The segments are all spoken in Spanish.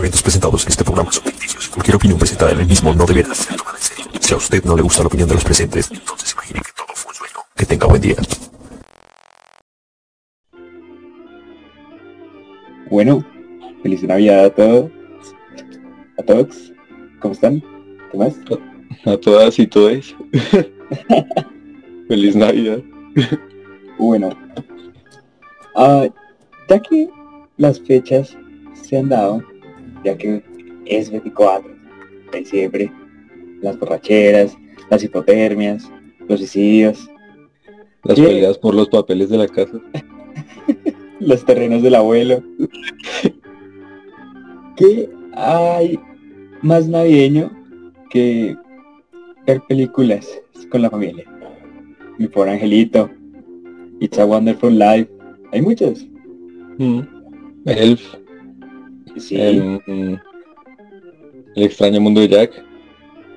eventos presentados en este programa son ficticios. Cualquier opinión presentada en el mismo no deberá ser tomada en serio. Si a usted no le gusta la opinión de los presentes, entonces imagine que todo fue un sueño. Que tenga buen día. Bueno, feliz Navidad a todos. A todos. ¿Cómo están? ¿Qué más? A todas y todos. Feliz Navidad. Bueno. ah, ya que las fechas se han dado, ya que es 24, diciembre, las borracheras, las hipotermias, los suicidios, Las ¿Qué? peleas por los papeles de la casa. los terrenos del abuelo. ¿Qué hay más navideño que ver películas con la familia? Mi pobre angelito, It's a Wonderful Life. Hay muchos. Mm. Elf. Sí, el extraño mundo de Jack.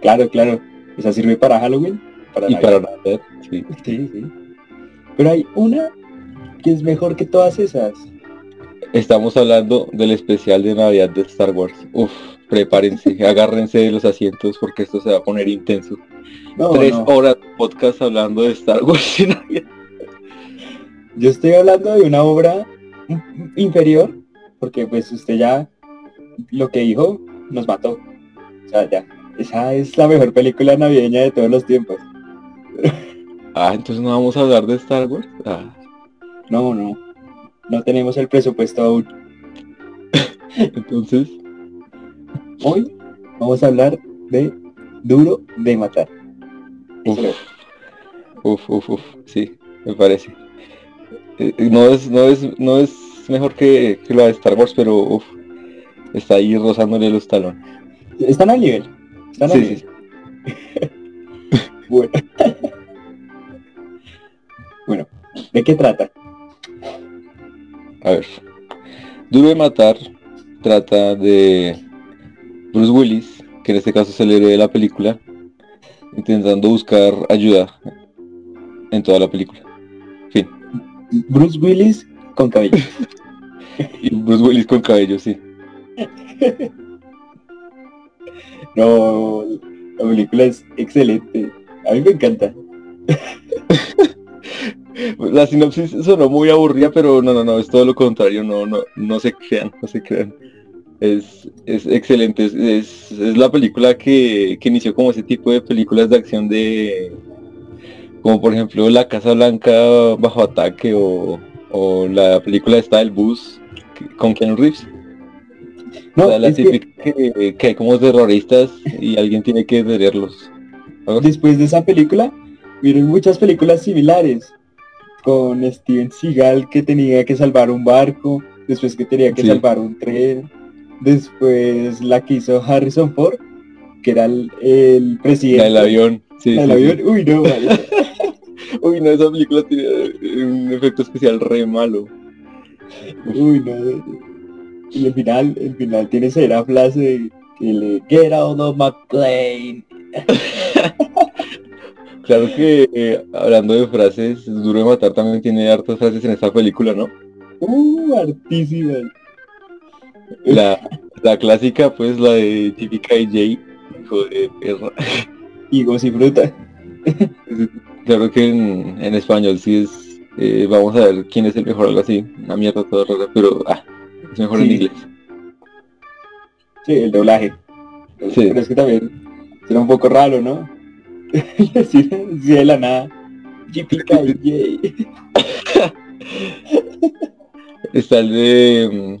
claro, claro. Esa sirve para Halloween, para Y Navidad. para Navidad, sí. Sí, sí. Pero hay una que es mejor que todas esas. Estamos hablando del especial de Navidad de Star Wars. Uf, prepárense, agárrense de los asientos porque esto se va a poner intenso. No, Tres no. horas de podcast hablando de Star Wars y Navidad. Yo estoy hablando de una obra inferior, porque pues usted ya lo que dijo nos mató. O sea, ya. Esa es la mejor película navideña de todos los tiempos. Ah, entonces no vamos a hablar de Star Wars. Ah, No, no. No tenemos el presupuesto aún. entonces, Hoy vamos a hablar de Duro de Matar. uf, uf, uf, uf, sí, me parece. Eh, eh, No es, no es, no es mejor que, que la de Star Wars, pero uf, está ahí rozándole los talones. Están al nivel. Están al Sí, nivel. sí, Bueno. bueno, ¿de qué trata? A ver. Duro de matar trata de Bruce Willis, que en este caso es el héroe de la película, intentando buscar ayuda en toda la película. Fin. Bruce Willis con cabello. Y Bruce Willis con cabello, sí. No, la película es excelente. A mí me encanta. La sinopsis sonó muy aburrida, pero no, no, no, es todo lo contrario, no, no, no se crean, no se crean. Es, es excelente, es, es, es la película que, que inició como ese tipo de películas de acción de, como por ejemplo La Casa Blanca bajo ataque o, o la película esta del bus con Keanu Reeves. No, O sea, la que típica que, que hay como terroristas y alguien tiene que detenerlos. ¿no? después de esa película, vieron muchas películas similares. Con Steven Seagal que tenía que salvar un barco, después que tenía que Sí. salvar un tren, después la que hizo Harrison Ford, que era el, el La presidente. del avión. Sí, La del sí, sí. avión. Uy, no, marica. Uy, no, esa película tiene eh, un efecto especial re malo. Uy, no. Y el final, el final tiene esa frase de que le get out of my plane. Claro que eh, hablando de frases, Duro de Matar también tiene hartas frases en esta película, ¿no? Uh, hartísimas. La, la clásica, pues, la de típica de Jay, hijo de perra. Higos y fruta. Claro que en, en español sí es, eh, vamos a ver quién es el mejor, algo así, una mierda toda rara, pero ah, es mejor en Sí. inglés. Sí, el doblaje. Sí. Pero es que también era un poco raro, ¿no? Decir así de la nada. Está el de, mm,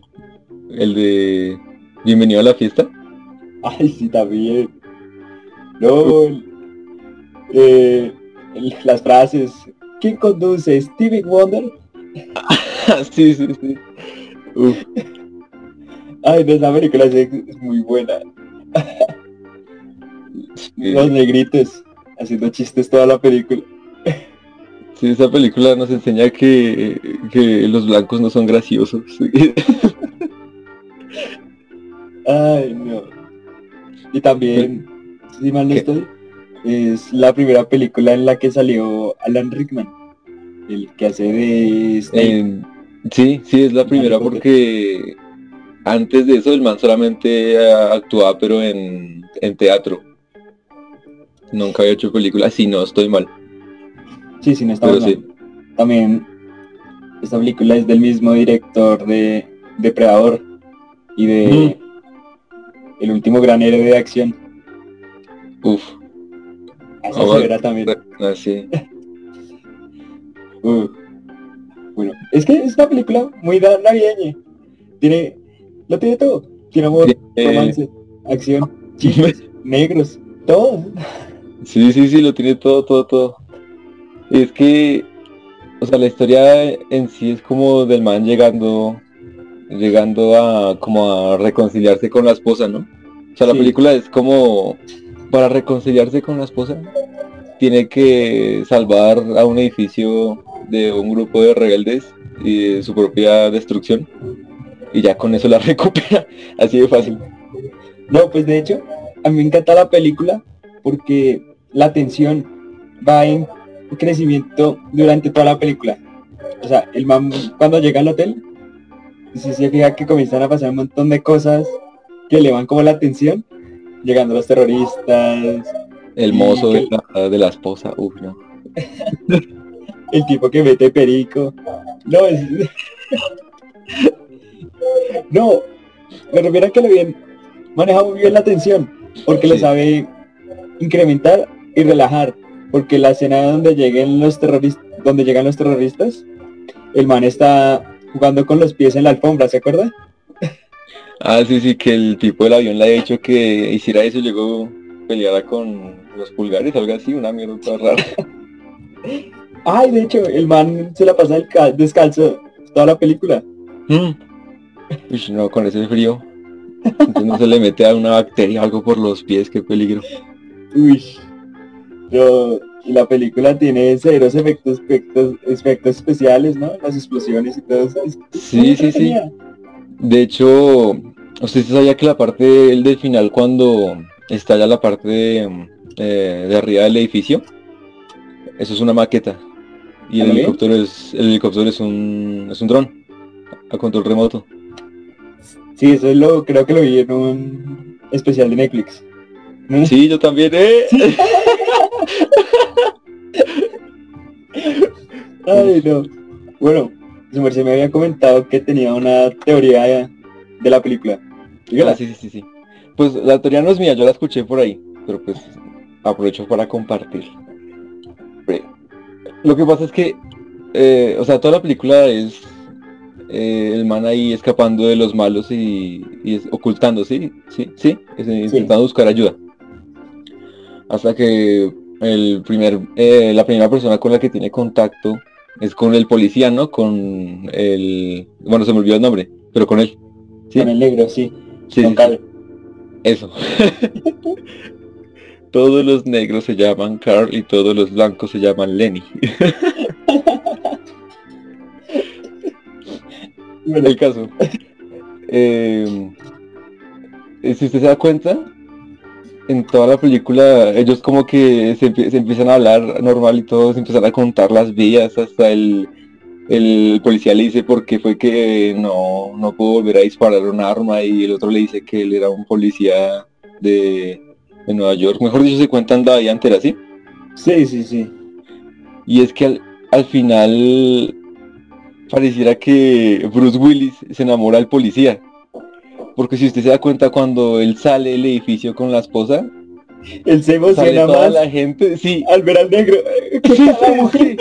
el de Bienvenido a la fiesta. Ay, sí, también. No, eh, las frases. ¿Quién conduce? ¿Stevie Wonder? sí, sí, sí. Uf. Ay, no, esa película es, muy buena. Sí. Los negritos haciendo chistes toda la película. Sí, esa película nos enseña que, que los blancos no son graciosos. Ay, no. Y también, si mal no ¿Qué? estoy, es la primera película en la que salió Alan Rickman. El que hace de Snake. En- sí, sí, es la primera porque antes de eso el man solamente eh, actuaba pero en, en teatro. Nunca había hecho películas, si no estoy mal. Sí, sí, no está Pero mal. sí. También esta película es del mismo director de Depredador y de El último gran héroe de acción. Uf, Esa Ah, se también. así. Uh. Bueno, es que es una película muy navideña. Tiene, lo tiene todo. Tiene amor, romance, acción, chistes, negros, todo. Sí, sí, sí, lo tiene todo, todo, todo. Es que, o sea, la historia en sí es como del man llegando, llegando a, como a reconciliarse con la esposa, ¿no? O sea, la Sí. película es como, para reconciliarse con la esposa, tiene que salvar a un edificio de un grupo de rebeldes y de su propia destrucción. Y ya con eso la recupera, así de fácil. No, pues de hecho, a mí me encanta la película porque la tensión va en crecimiento durante toda la película. O sea, el man cuando llega al hotel, se fija que comienzan a pasar un montón de cosas que le van como la tensión, llegando los terroristas, El mozo de la, de la esposa, uff, no. el tipo que mete perico. No, es... no, me refiero a que lo bien maneja muy bien la tensión, porque lo Sí. sabe incrementar y relajar, porque la escena donde lleguen los terroristas, donde llegan los terroristas, el man está jugando con los pies en la alfombra, ¿se acuerda? Ah, sí, sí, que el tipo del avión le ha dicho que hiciera eso y luego peleara con los pulgares, algo así, una mierda toda rara. Ay, de hecho, el man se la pasa desca- descalzo toda la película. Mm. Uy, no, con ese frío. Entonces no se le mete a una bacteria o algo por los pies, qué peligro. Uy. Yo, y la película tiene ceros efectos, efectos, efectos especiales, ¿no? Las explosiones y todo eso. Es- es Sí, sí, sí. De hecho, ¿usted sabía que la parte del, del final cuando estalla la parte de, eh, de arriba del edificio? Eso es una maqueta. Y el helicóptero es, el helicóptero es un, es un dron a control remoto. Sí, eso es lo, creo que lo vi en un especial de Netflix. Sí, yo también, ¿eh? Ay, no. Bueno, su merced me había comentado que tenía una teoría de, la película. Dígala. Ah, sí, sí, sí, sí. Pues la teoría no es mía, yo la escuché por ahí, pero pues aprovecho para compartir. Lo que pasa es que, eh, o sea, toda la película es eh, el man ahí escapando de los malos y, y es- ocultando, ¿sí? Sí, sí, es, eh, intentando buscar ayuda. Hasta que el primer, eh, la primera persona con la que tiene contacto es con el policía, ¿no? Con el, bueno, se me olvidó el nombre, pero con él. ¿sí? Con el negro, sí. Sí, con. Carl. Eso. todos los negros se llaman Carl y todos los blancos se llaman Lenny. Bueno, El caso. Eh, si usted se da cuenta, en toda la película ellos como que se, se empiezan a hablar normal y todos se empiezan a contar las vías hasta el, el policía le dice por qué fue que no, no pudo volver a disparar un arma y el otro le dice que él era un policía de, de Nueva York. Mejor dicho, se cuentan la vida entera, ¿sí? sí, sí, sí. Y es que al, al final pareciera que Bruce Willis se enamora del policía. Porque si usted se da cuenta cuando él sale del edificio con la esposa, Él se emociona toda más la gente, sí, al ver al negro. sí, sí, sí,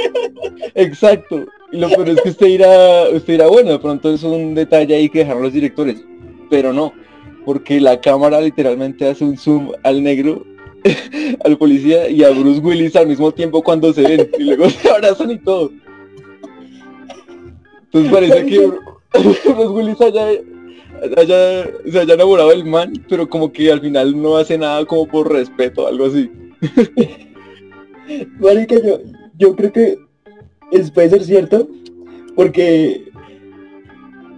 exacto. Y lo peor es que usted dirá, usted dirá, bueno, de pronto es un detalle ahí que dejaron los directores, pero no, porque la cámara literalmente hace un zoom al negro, al policía y a Bruce Willis al mismo tiempo cuando se ven y luego se abrazan y todo. Entonces parece que Bruce Willis haya, haya- se haya enamorado del man, pero como que al final no hace nada como por respeto algo así. Marica, yo, yo creo que es, puede ser cierto, porque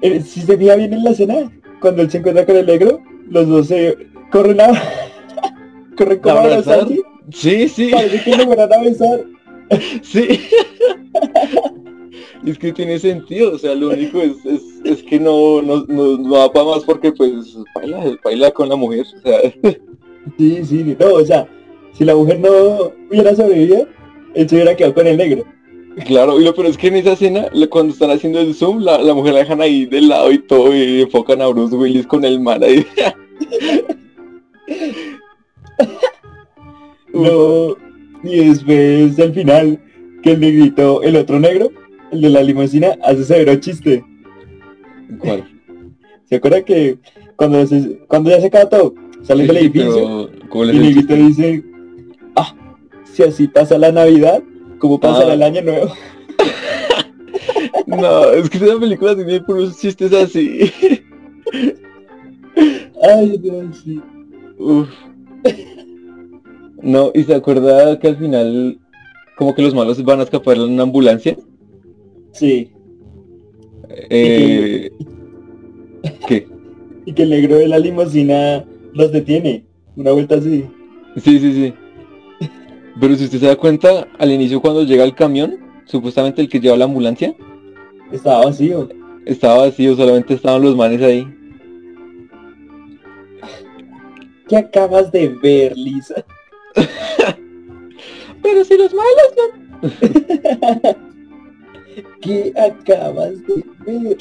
eh, si se fija bien en la escena, cuando él se encuentra con el negro, los dos se corren a corren como a Abrazar. abrazarse, Sí, sí. parece que fueran a besar. Sí. Es que tiene sentido, o sea, lo único es, es, es que no, no, no, no da para más porque pues baila, baila con la mujer. O sea, Sí, sí, no, o sea, si la mujer no hubiera sobrevivido, él se hubiera quedado con el negro. claro, y lo peor es que en esa escena, cuando están haciendo el zoom, la, la mujer la dejan ahí del lado y todo, y enfocan a Bruce Willis con el man ahí. No, y después al final, que el negrito, el otro negro, el de la limusina, hace severo chiste. ¿Cuál? ¿Se acuerda que cuando, se- cuando ya se acaba todo, salen del Sí, edificio pero, ¿cómo y negrito dice, ah, si así pasa la Navidad, ¿cómo pasará Ah. el año nuevo? No, es que esa película tiene puros chistes así. Ay, no, sí. Uf. No, y se acuerda que al final como que los malos van a escapar en una ambulancia. Sí, Eh, ¿Qué? y que el negro de la limusina los detiene, una vuelta así. Sí, sí, sí. Pero si usted se da cuenta, al inicio cuando llega el camión, supuestamente el que lleva la ambulancia, Estaba vacío. estaba vacío, solamente estaban los manes ahí. ¿Qué acabas de ver, Lisa? Pero si los malos ¿Qué acabas de ver?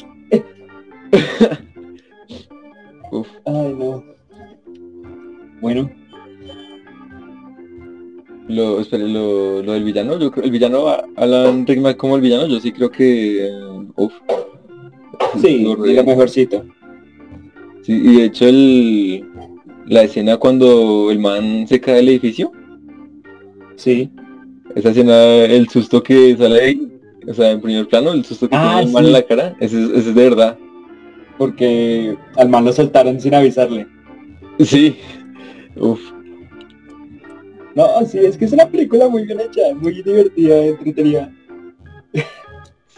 Uf, Ay, no. Bueno, lo, espere, lo, lo del villano, yo creo, el villano, a- Alan Rickman como el villano, yo sí creo que, uf. sí, lo re- mejorcito. Sí, y de hecho el, la escena cuando el man se cae del edificio, Sí. esa escena, el susto que sale ahí, o sea, en primer plano, el susto que Ah, tiene el man sí. en la cara, ese, es- ese es de verdad. Porque al man lo soltaron sin avisarle. Sí. Uf. No, sí, es que es una película muy bien hecha, muy divertida, entretenida.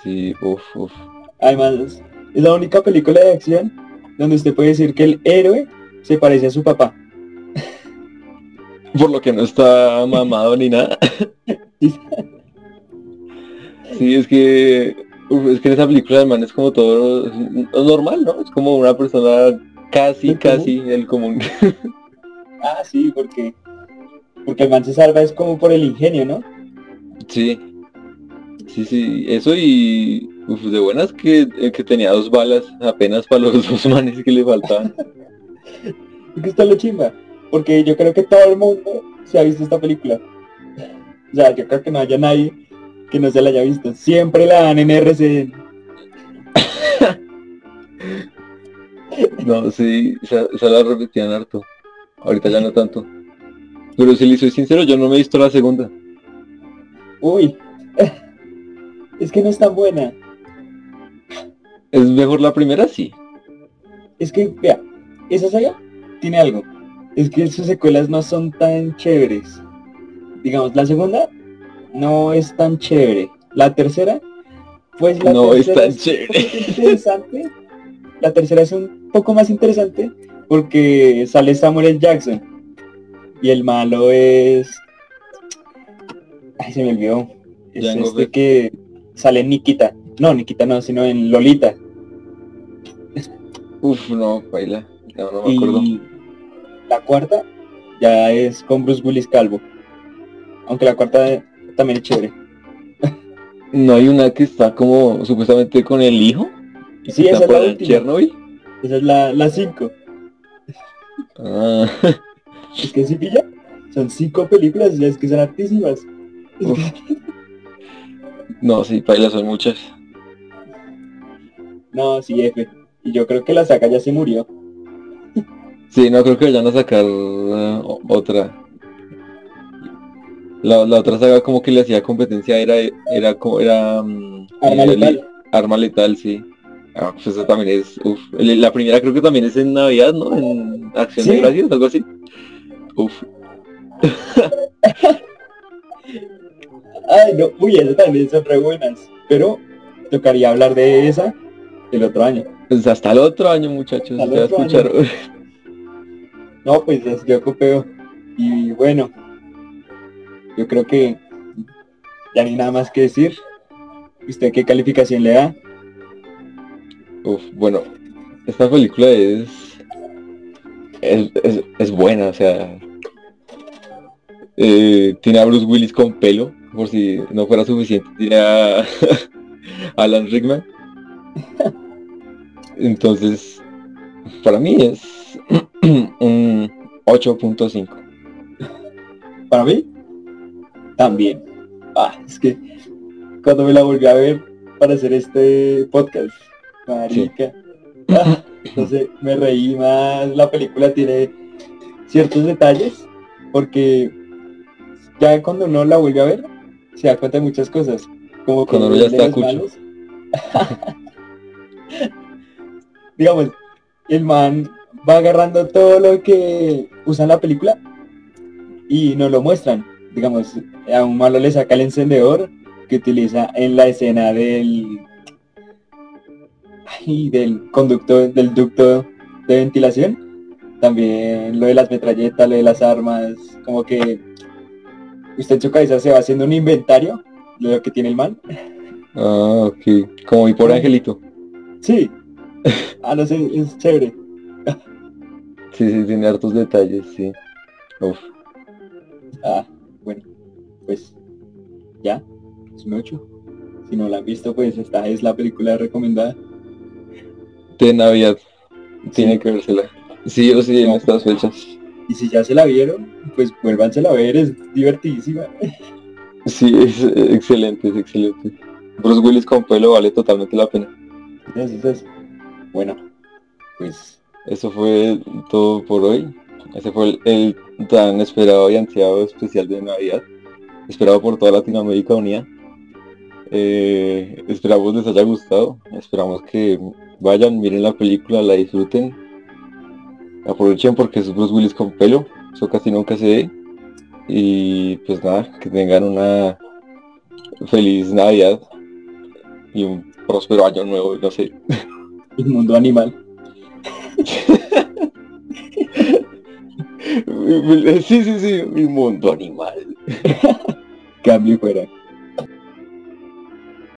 Sí, uf, uf. Además, es la única película de acción donde usted puede decir que el héroe se parece a su papá. Por lo que no está mamado ni nada. Sí, es que, uf, es que en esa película el man es como todo es normal, ¿no? Es como una persona casi, común. casi el común. Ah, sí, porque porque el man se salva es como por el ingenio, ¿no? Sí. Sí, sí, eso y uf, de buenas que, eh, que tenía dos balas apenas para los dos manes que le faltaban. Es que está lo chimba, porque yo creo que todo el mundo se ha visto esta película. O sea, yo creo que no haya nadie que no se la haya visto. Siempre la dan en RCN. No, sí, esa, esa la repetían harto. Ahorita ya no tanto. Pero si le soy sincero, yo no me he visto la segunda. Uy, es que no es tan buena. ¿Es mejor la primera? Sí. Es que, vea, esa saga tiene algo. Es que sus secuelas no son tan chéveres. Digamos, la segunda no es tan chévere. La tercera, pues la No es tercera tan un chévere. interesante. La tercera es un poco más interesante porque sale Samuel L. Jackson. Y el malo es... Ay, se me olvidó. Es Jango este Fett. que sale en Nikita. No, Nikita no, sino en Lolita. Uf, no, baila. No, no me acuerdo. Y la cuarta ya es con Bruce Willis calvo. Aunque la cuarta también es chévere. No hay una que está como supuestamente con el hijo. Y sí, esa es la última. Chernobyl. Esa es la, la cinco. Ah, Es que sí pilla. Son cinco películas y es que son Uf. que- no, sí, baila son muchas. No, sí, F. Y yo creo que la saga ya se murió. Sí, no creo que vayan a sacar eh, otra. La, la otra saga como que le hacía competencia era era como era mm, Arma letal. Arma letal, sí. Ah, pues eso también es, uf. La primera creo que también es en Navidad, ¿no? En Acción de. Gracias, algo así. Uf. Ay, no, uy, esas también son re buenas. Pero tocaría hablar de esa el otro año. Pues hasta el otro año, muchachos. Hasta el Ya otro año. escucharon. No, pues es- yo copio. Y bueno, yo creo que ya ni nada más que decir. ¿Usted qué calificación le da? Uf, bueno, esta película es, es, es, es buena, o sea, eh, tiene a Bruce Willis con pelo, por si no fuera suficiente, tiene a Alan Rickman. Entonces, para mí es un 8.5. Para mí, también. Ah, es que cuando me la volví a ver para hacer este podcast, marica, ah, entonces me reí más, la película tiene ciertos detalles, porque ya cuando uno la vuelve a ver, se da cuenta de muchas cosas. Como Cuando uno ya está cucho. Digamos, el man va agarrando todo lo que usa en la película y nos lo muestran. Digamos, a un malo le saca el encendedor que utiliza en la escena del ay, del conducto del ducto de ventilación. También lo de las metralletas, lo de las armas, como que usted en su cabeza se va haciendo un inventario de lo que tiene el man. Ah, ok. Como mi pobre angelito. Sí. Ah, no sé, es chévere. Sí, sí, tiene hartos detalles, sí. Uf. Ah, bueno, pues ya, es un 8. Si no la han visto, pues esta es la película recomendada. De Navidad. Tiene Sí. que vérsela. Sí o sí en estas fechas. Y si ya se la vieron, pues vuélvansela a ver, es divertidísima. Sí, es excelente, es excelente. Bruce Willis con pelo vale totalmente la pena. Entonces, bueno, pues Eso fue todo por hoy. Ese fue el, tan esperado y ansiado especial de Navidad. Esperado por toda Latinoamérica unida. Eh, esperamos les haya gustado. Esperamos que vayan, miren la película, la disfruten. Aprovechen porque es Bruce Willis con pelo. Eso casi nunca se ve. Y pues nada, que tengan una feliz Navidad y un próspero año nuevo, no sé. el mundo animal. Sí, sí, sí, mi mundo animal. Cambio y fuera.